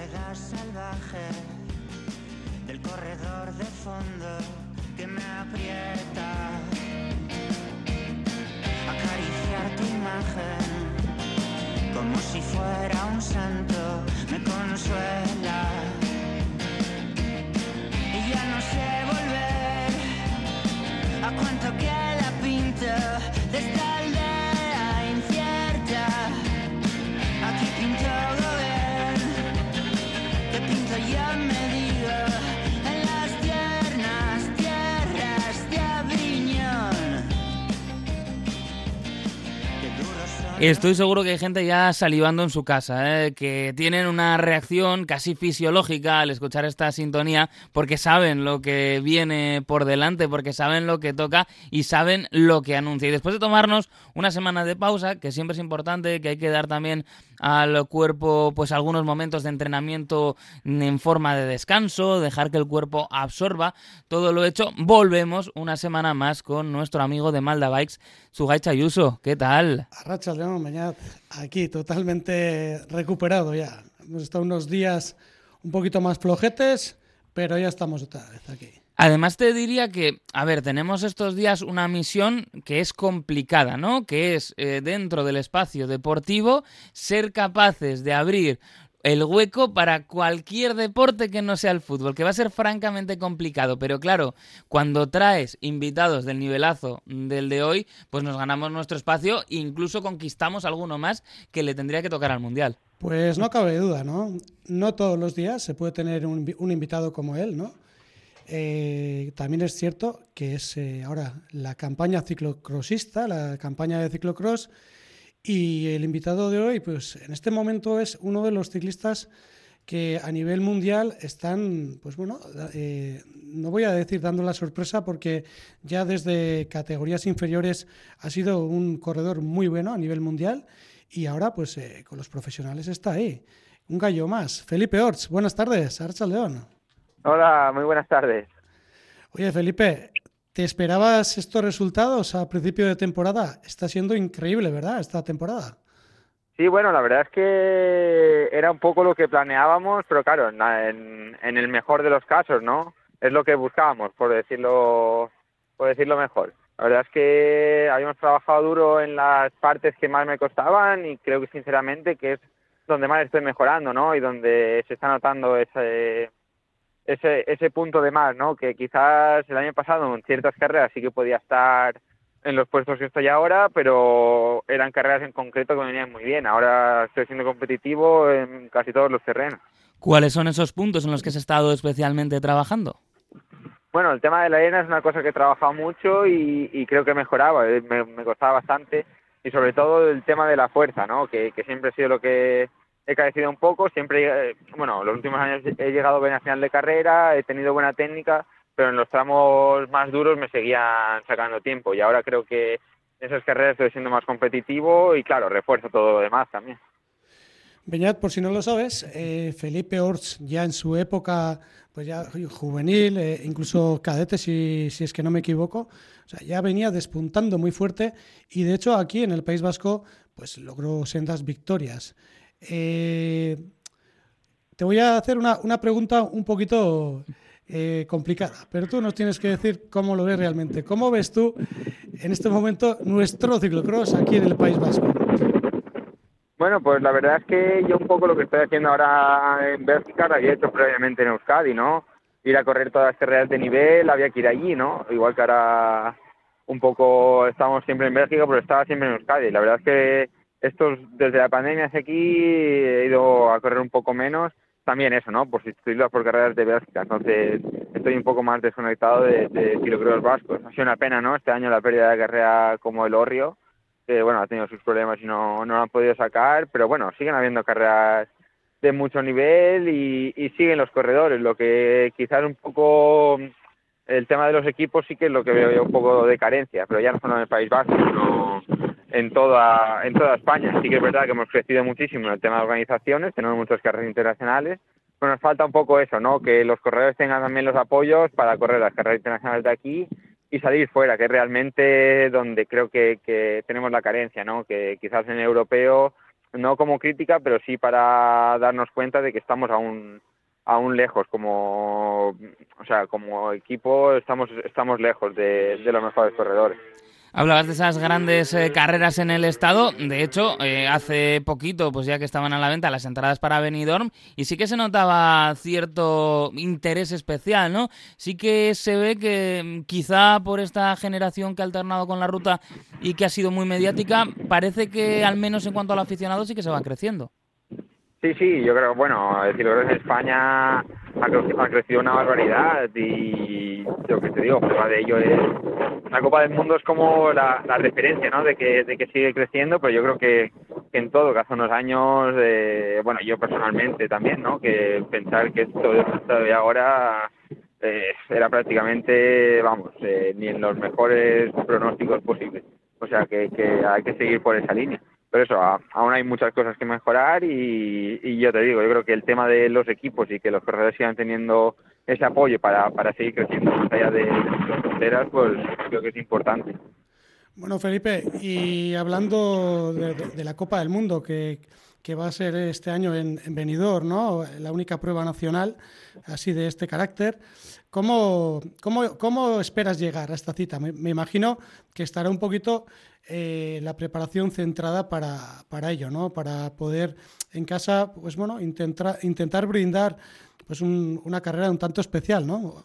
soledad salvaje del corredor de fondo que me aprieta. Acariciar tu imagen como si fuera un santo me consuela. Y ya no sé volver a cuánto que la pinto de esta Estoy seguro que hay gente ya salivando en su casa, ¿eh? que tienen una reacción casi fisiológica al escuchar esta sintonía porque saben lo que viene por delante, porque saben lo que toca y saben lo que anuncia. Y después de tomarnos una semana de pausa, que siempre es importante, que hay que dar también al cuerpo pues algunos momentos de entrenamiento en forma de descanso, dejar que el cuerpo absorba todo lo hecho, volvemos una semana más con nuestro amigo de Malda Bikes, Sugay Chayuso. ¿Qué tal? Arracha León Mañaz, aquí totalmente recuperado ya. Hemos estado unos días un poquito más flojetes, pero ya estamos otra vez aquí. Además te diría que, a ver, tenemos estos días una misión que es complicada, ¿no? Que es eh, dentro del espacio deportivo ser capaces de abrir el hueco para cualquier deporte que no sea el fútbol, que va a ser francamente complicado, pero claro, cuando traes invitados del nivelazo del de hoy, pues nos ganamos nuestro espacio e incluso conquistamos alguno más que le tendría que tocar al Mundial. Pues no cabe duda, ¿no? No todos los días se puede tener un, invi- un invitado como él, ¿no? Eh, también es cierto que es eh, ahora la campaña ciclocrossista, la campaña de ciclocross, y el invitado de hoy, pues en este momento es uno de los ciclistas que a nivel mundial están, pues bueno, eh, no voy a decir dando la sorpresa porque ya desde categorías inferiores ha sido un corredor muy bueno a nivel mundial y ahora pues eh, con los profesionales está ahí. Un gallo más. Felipe Orts, buenas tardes, Archa León. Hola, muy buenas tardes. Oye, Felipe, ¿te esperabas estos resultados a principio de temporada? Está siendo increíble, ¿verdad? Esta temporada. Sí, bueno, la verdad es que era un poco lo que planeábamos, pero claro, en, en- el mejor de los casos, ¿no? Es lo que buscábamos, por decirlo, por decirlo mejor. La verdad es que habíamos trabajado duro en las partes que más me costaban y creo que sinceramente que es donde más estoy mejorando, ¿no? Y donde se está notando ese, ese, ese punto de más, ¿no? Que quizás el año pasado en ciertas carreras sí que podía estar en los puestos que estoy ahora, pero eran carreras en concreto que me venían muy bien. Ahora estoy siendo competitivo en casi todos los terrenos. ¿Cuáles son esos puntos en los que has estado especialmente trabajando? Bueno, el tema de la arena es una cosa que he trabajado mucho y, y creo que mejoraba, eh, me, me costaba bastante. Y sobre todo el tema de la fuerza, ¿no? Que, que siempre ha sido lo que he carecido un poco. Siempre, eh, bueno, los últimos años he llegado bien a final de carrera, he tenido buena técnica, pero en los tramos más duros me seguían sacando tiempo. Y ahora creo que en esas carreras estoy siendo más competitivo y, claro, refuerzo todo lo demás también. Beñat, por si no lo sabes, eh, Felipe Orts ya en su época pues ya juvenil, eh, incluso cadete si, si es que no me equivoco, o sea, ya venía despuntando muy fuerte y de hecho aquí en el País Vasco pues logró sendas victorias. Eh, te voy a hacer una, una pregunta un poquito eh, complicada, pero tú nos tienes que decir cómo lo ves realmente. ¿Cómo ves tú en este momento nuestro ciclocross aquí en el País Vasco? Bueno, pues la verdad es que yo un poco lo que estoy haciendo ahora en Bélgica lo había hecho previamente en Euskadi, ¿no? Ir a correr todas las carreras de nivel, había que ir allí, ¿no? Igual que ahora un poco estamos siempre en Bélgica, pero estaba siempre en Euskadi. La verdad es que estos, desde la pandemia hacia aquí he ido a correr un poco menos. También eso, ¿no? Por sustituirlas por carreras de Bélgica. Entonces estoy un poco más desconectado de, de vascos. Ha sido una pena, ¿no? Este año la pérdida de carrera como el Orrio que bueno, ha tenido sus problemas y no, no lo han podido sacar, pero bueno, siguen habiendo carreras de mucho nivel y, y siguen los corredores, lo que quizás un poco el tema de los equipos sí que es lo que veo yo un poco de carencia, pero ya no solo en el País Vasco, sino en toda, en toda España. Sí que es verdad que hemos crecido muchísimo en el tema de organizaciones, tenemos muchas carreras internacionales, pero nos falta un poco eso, ¿no? Que los corredores tengan también los apoyos para correr las carreras internacionales de aquí y salir fuera, que es realmente donde creo que, que tenemos la carencia, ¿no? Que quizás en el europeo no como crítica, pero sí para darnos cuenta de que estamos aún aún lejos como o sea como equipo estamos estamos lejos de, los mejores corredores Hablabas de esas grandes eh, carreras en el estado. De hecho, eh, hace poquito, pues ya que estaban a la venta las entradas para Benidorm, y sí que se notaba cierto interés especial, ¿no? Sí que se ve que mm, quizá por esta generación que ha alternado con la ruta y que ha sido muy mediática, parece que al menos en cuanto al aficionado sí que se va creciendo. Sí, sí, yo creo, bueno, decirlo en España ha, crecido una barbaridad y lo que te digo, prueba de ello es la Copa del Mundo es como la, referencia, ¿no? De que, de que sigue creciendo, pero yo creo que, en todo, que hace unos años, eh, bueno, yo personalmente también, ¿no? Que pensar que esto de ahora eh, era prácticamente, vamos, eh, ni en los mejores pronósticos posibles. O sea que, que hay que seguir por esa línea pero eso, aún hay muchas cosas que mejorar y, yo te digo, yo creo que el tema de los equipos y que los corredores sigan teniendo ese apoyo para, para seguir creciendo más allá de, las fronteras, pues creo que es importante. Bueno, Felipe, y hablando de, la Copa del Mundo, que, que, va a ser este año en, en Benidorm, ¿no? La única prueba nacional así de este carácter. ¿Cómo, cómo, cómo esperas llegar a esta cita? Me, me imagino que estará un poquito eh, la preparación centrada para, para, ello, ¿no? Para poder en casa, pues bueno, intentar, intentar brindar pues una carrera un tanto especial, ¿no?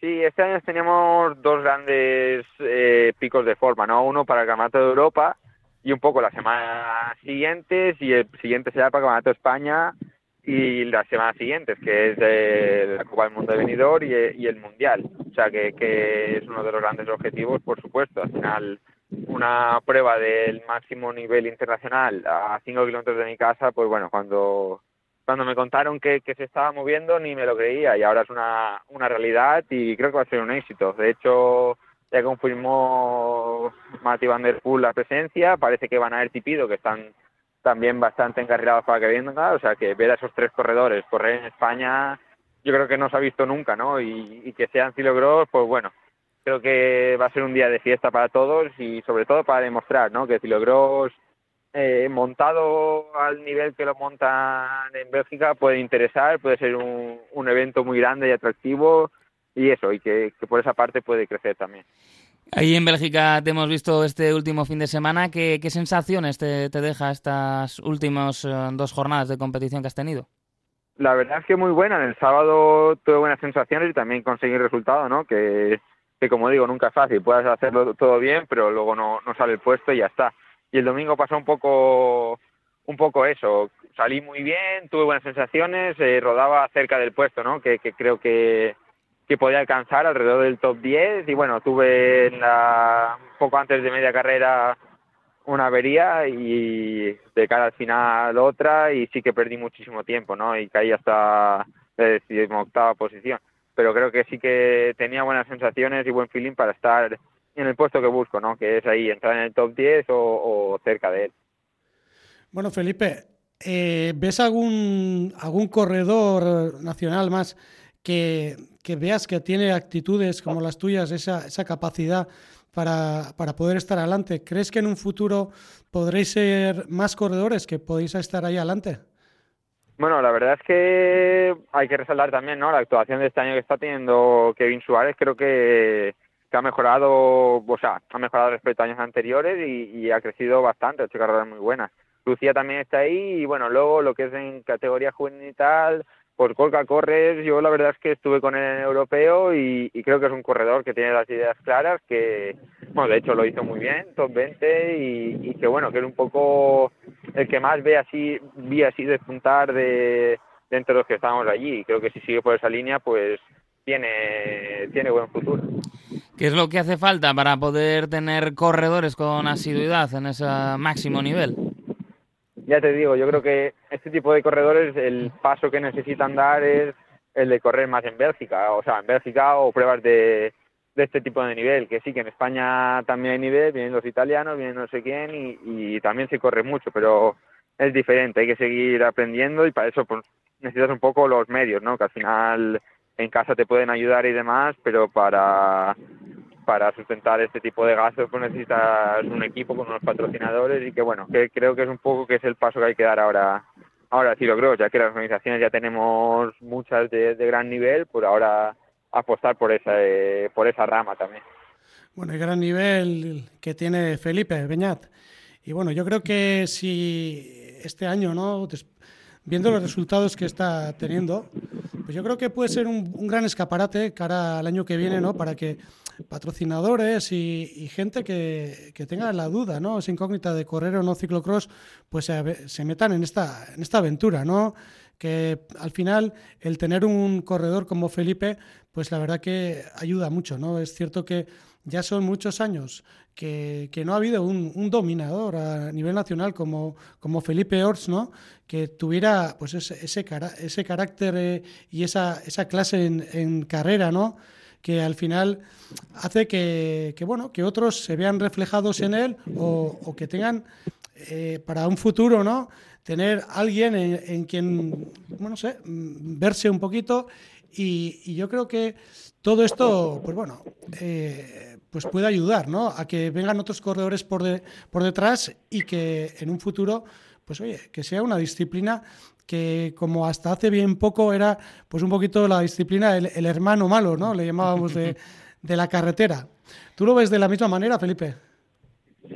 Sí, este año teníamos dos grandes eh, picos de forma, ¿no? Uno para el Campeonato de Europa y un poco la semana siguiente y el siguiente será el Campeonato España y las semanas siguientes, que es la Copa del Mundo de Benidorm y, y, el Mundial. O sea, que, que es uno de los grandes objetivos, por supuesto. Al final, una prueba del máximo nivel internacional a 5 kilómetros de mi casa, pues bueno, cuando, cuando me contaron que, que, se estaba moviendo ni me lo creía y ahora es una, una realidad y creo que va a ser un éxito. De hecho, ya confirmó Mati Van Der Poel la presencia, parece que van a haber Tipido, que están también bastante encarrilados para que venga, o sea que ver a esos tres corredores correr en España yo creo que no se ha visto nunca, ¿no? Y, que sean Gross, pues bueno, creo que va a ser un día de fiesta para todos y sobre todo para demostrar ¿no? que Filogros eh, montado al nivel que lo montan en Bélgica puede interesar, puede ser un evento muy grande y atractivo y eso, y que, por esa parte puede crecer también. Ahí en Bélgica te hemos visto este último fin de semana. ¿Qué, qué sensaciones te, te, deja estas últimas eh, dos jornadas de competición que has tenido? La verdad es que muy buena. El sábado tuve buenas sensaciones y también conseguí resultado, ¿no? Que que como digo, nunca es fácil, puedes hacerlo todo bien, pero luego no, no sale el puesto y ya está. Y el domingo pasó un poco, un poco eso, salí muy bien, tuve buenas sensaciones, eh, rodaba cerca del puesto, ¿no? Que, que creo que, que podía alcanzar alrededor del top 10 y bueno, tuve en la, poco antes de media carrera una avería y de cara al final otra y sí que perdí muchísimo tiempo, ¿no? Y caí hasta la octava posición pero creo que sí que tenía buenas sensaciones y buen feeling para estar en el puesto que busco, ¿no? Que es ahí, entrar en el top 10 o, cerca de él. Bueno, Felipe, eh, ¿ves algún, algún corredor nacional más que, que, veas que tiene actitudes como las tuyas, esa, esa capacidad para, para, poder estar adelante? ¿Crees que en un futuro podréis ser más corredores que podéis estar ahí adelante? Bueno, la verdad es que hay que resaltar también ¿no? la actuación de este año que está teniendo Kevin Suárez. Creo que, ha mejorado, o sea, ha mejorado respecto a años anteriores y, ha crecido bastante, ha hecho carreras muy buenas. Lucía también está ahí y bueno, luego lo que es en categoría juvenil y tal, pues Colca Corres, yo la verdad es que estuve con el europeo y, creo que es un corredor que tiene las ideas claras, que, bueno, de hecho lo hizo muy bien, top 20 y, que bueno, que es un poco el que más ve así, vi así despuntar de, entre los que estábamos allí. Y creo que si sigue por esa línea, pues tiene, tiene buen futuro. ¿Qué es lo que hace falta para poder tener corredores con asiduidad en ese máximo nivel? Ya te digo, yo creo que este tipo de corredores, el paso que necesitan dar es el de correr más en Bélgica, o sea, en Bélgica o pruebas de, de este tipo de nivel, que sí, que en España también hay nivel, vienen los italianos, vienen no sé quién y, y también se corre mucho, pero es diferente, hay que seguir aprendiendo y para eso pues, necesitas un poco los medios, ¿no? Que al final en casa te pueden ayudar y demás, pero para para sustentar este tipo de gastos pues necesitas un equipo con unos patrocinadores y que bueno, que creo que es un poco que es el paso que hay que dar ahora ahora sí creo, ya que las organizaciones ya tenemos muchas de, gran nivel, por ahora apostar por esa eh, por esa rama también. Bueno, el gran nivel que tiene Felipe Beñat. Y bueno, yo creo que si este año, ¿no? viendo los resultados que está teniendo, pues yo creo que puede ser un, gran escaparate cara al año que viene, ¿no? Para que patrocinadores y, gente que, tenga la duda, ¿no? Esa incógnita de correr o no ciclocross, pues se, metan en esta, en esta aventura, ¿no? Que al final el tener un corredor como Felipe, pues la verdad que ayuda mucho, ¿no? Es cierto que ya son muchos años que, no ha habido un, dominador a nivel nacional como, como Felipe Ors, ¿no? que tuviera pues ese, ese, ese carácter eh, y esa, esa clase en, carrera, ¿no? Que al final hace que, bueno, que otros se vean reflejados en él o, que tengan eh, para un futuro, ¿no? Tener alguien en, quien, bueno, no sé, verse un poquito y, yo creo que todo esto, pues bueno, eh, pues puede ayudar ¿no? a que vengan otros corredores por, por detrás y que en un futuro, pues oye, que sea una disciplina que como hasta hace bien poco era pues un poquito la disciplina, el, hermano malo, ¿no? Le llamábamos de, de, la carretera. ¿Tú lo ves de la misma manera, Felipe?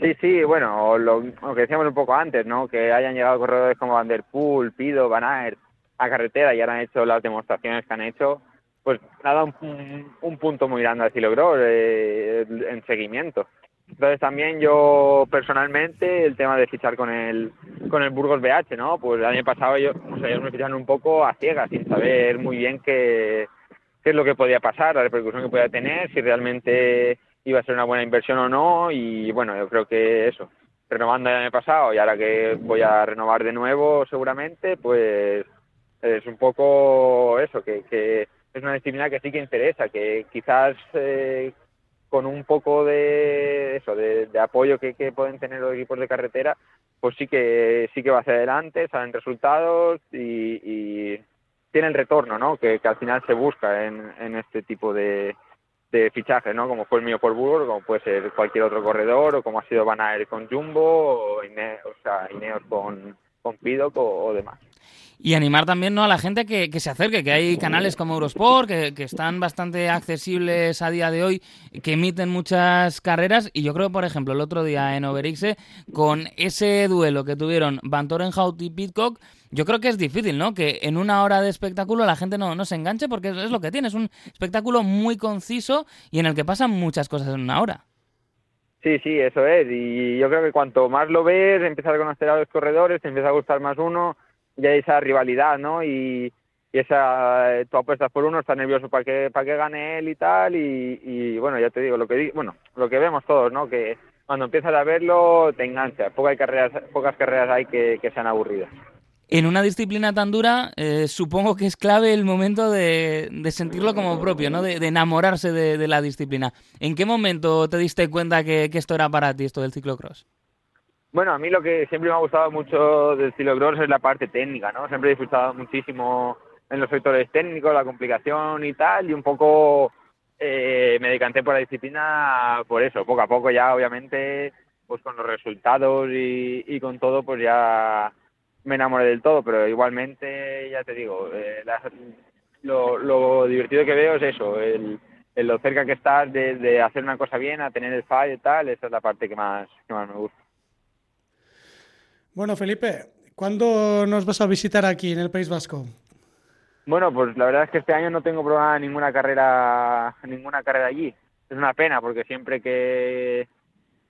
Sí, sí, bueno, lo, que decíamos un poco antes, ¿no? Que hayan llegado corredores como Van Der Poel, Pido, Van Aert a carretera y ahora han hecho las demostraciones que han hecho, pues nada, un, un punto muy grande así logró eh, en seguimiento. Entonces también yo personalmente el tema de fichar con el con el Burgos BH, ¿no? Pues el año pasado yo, o sea, ellos me ficharon un poco a ciegas, sin saber muy bien qué, qué es lo que podía pasar, la repercusión que podía tener, si realmente iba a ser una buena inversión o no y bueno, yo creo que eso, renovando el año pasado y ahora que voy a renovar de nuevo seguramente, pues es un poco eso, que, que es una disciplina que sí que interesa, que quizás eh, con un poco de eso, de, apoyo que, pueden tener los equipos de carretera, pues sí que sí que va hacia adelante, salen resultados y, y tiene el retorno, ¿no? Que, al final se busca en, este tipo de, de fichajes, ¿no? Como fue el mío por Burgos, como puede ser cualquier otro corredor, o como ha sido Van Aert con Jumbo, o, o sea, Ineos con, con Pidoc o demás y animar también ¿no? a la gente que, que se acerque, que hay canales como Eurosport que, que, están bastante accesibles a día de hoy, que emiten muchas carreras y yo creo, por ejemplo, el otro día en Overixe, con ese duelo que tuvieron Van Torenhout y Pitcock, yo creo que es difícil, ¿no? Que en una hora de espectáculo la gente no, no se enganche porque es lo que tiene, es un espectáculo muy conciso y en el que pasan muchas cosas en una hora. Sí, sí, eso es. Y yo creo que cuanto más lo ves, empiezas a conocer a los corredores, te empieza a gustar más uno, ya esa rivalidad, ¿no? Y, esa, tú apuestas por uno, estás nervioso para que, para que gane él y tal, y, bueno, ya te digo, lo que bueno, lo que vemos todos, ¿no? Que cuando empiezas a verlo te engancha, pocas carreras, pocas carreras hay que, que sean aburridas. En una disciplina tan dura, eh, supongo que es clave el momento de, de sentirlo como propio, ¿no? De, enamorarse de, la disciplina. ¿En qué momento te diste cuenta que, que esto era para ti, esto del ciclocross? Bueno, a mí lo que siempre me ha gustado mucho del estilo cross es la parte técnica, ¿no? Siempre he disfrutado muchísimo en los sectores técnicos, la complicación y tal, y un poco eh, me decanté por la disciplina por eso, poco a poco ya obviamente, pues con los resultados y, con todo, pues ya me enamoré del todo, pero igualmente, ya te digo, eh, lo, divertido que veo es eso, el, lo cerca que estás de, de, hacer una cosa bien, a tener el fallo y tal, esa es la parte que más, que más me gusta. Bueno, Felipe, ¿cuándo nos vas a visitar aquí en el País Vasco? Bueno, pues la verdad es que este año no tengo programada ninguna carrera, ninguna carrera allí. Es una pena porque siempre que,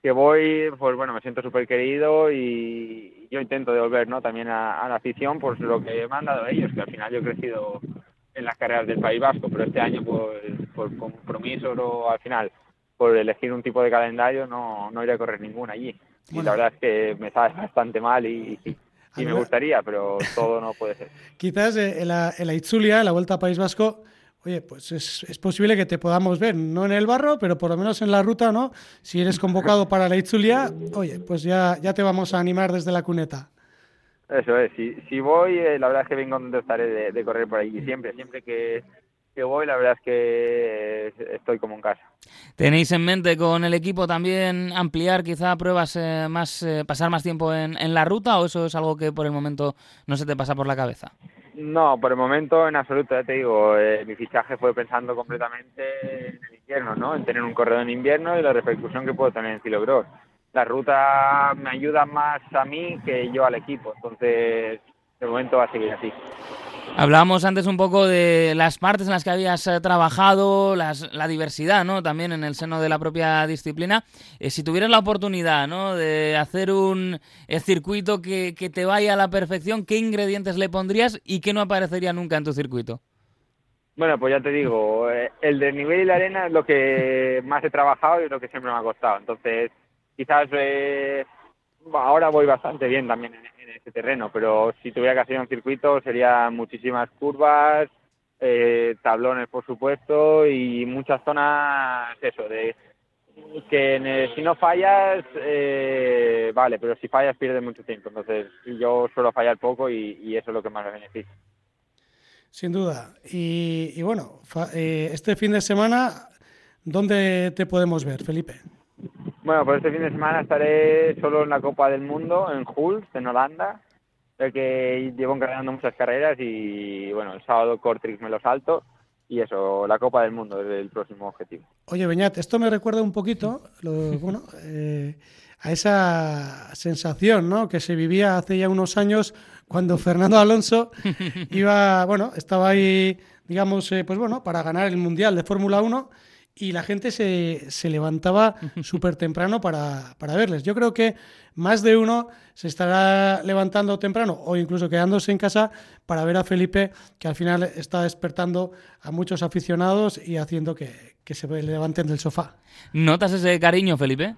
que voy, pues bueno, me siento súper querido y yo intento devolver, ¿no? También a, la afición, pues lo que me han dado ellos, que al final yo he crecido en las carreras del País Vasco, pero este año, pues, por compromiso o al final, por elegir un tipo de calendario, no, no iré a correr ninguna allí. Y la verdad es que me sabe bastante mal y, me gustaría, pero todo no puede ser. Quizás eh, en la, en la Itzulia, la Vuelta a País Vasco, oye, pues es, es, posible que te podamos ver, no en el barro, pero por lo menos en la ruta, ¿no? Si eres convocado para la Itzulia, oye, pues ya, ya te vamos a animar desde la cuneta. Eso es, si, si voy, eh, la verdad es que vengo donde estaré de, correr por allí siempre, siempre que, que voy, la verdad es que estoy como en casa. ¿Tenéis en mente con el equipo también ampliar quizá pruebas eh, más, eh, pasar más tiempo en, en, la ruta o eso es algo que por el momento no se te pasa por la cabeza? No, por el momento en absoluto, ya te digo, eh, mi fichaje fue pensando completamente en el invierno, ¿no? En tener un corredor en invierno y la repercusión que puedo tener en Cilogros. La ruta me ayuda más a mí que yo al equipo, entonces de momento va a seguir así. Hablábamos antes un poco de las partes en las que habías eh, trabajado, las, la diversidad, ¿no? También en el seno de la propia disciplina. Eh, si tuvieras la oportunidad, ¿no? De hacer un eh, circuito que, que, te vaya a la perfección, ¿qué ingredientes le pondrías y qué no aparecería nunca en tu circuito? Bueno, pues ya te digo, el desnivel y la arena es lo que más he trabajado y lo que siempre me ha costado. Entonces, quizás eh, ahora voy bastante bien también en, en este terreno, pero si tuviera que hacer un circuito sería muchísimas curvas, eh, tablones por supuesto y muchas zonas, eso, de que si no fallas, eh, vale, pero si fallas pierdes mucho tiempo. Entonces yo suelo fallar poco y, eso es lo que más me beneficia. Sin duda. Y, y bueno, eh, este fin de semana, ¿dónde te podemos ver, Felipe? Bueno, pues este fin de semana estaré solo en la Copa del Mundo, en Hulst, en Holanda, el que llevo encargando muchas carreras y bueno, el sábado Cortrix me lo salto y eso, la Copa del Mundo es el próximo objetivo. Oye, Beñat, esto me recuerda un poquito, lo, bueno, eh, a esa sensación ¿no? que se vivía hace ya unos años cuando Fernando Alonso iba, bueno, estaba ahí, digamos, eh, pues bueno, para ganar el Mundial de Fórmula 1 y la gente se, se levantaba súper temprano para, para, verles. Yo creo que más de uno se estará levantando temprano o incluso quedándose en casa para ver a Felipe, que al final está despertando a muchos aficionados y haciendo que, que se levanten del sofá. ¿Notas ese cariño, Felipe?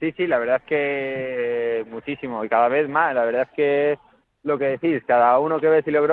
Sí, sí, la verdad es que muchísimo y cada vez más. La verdad es que lo que decís, cada uno que ve si logró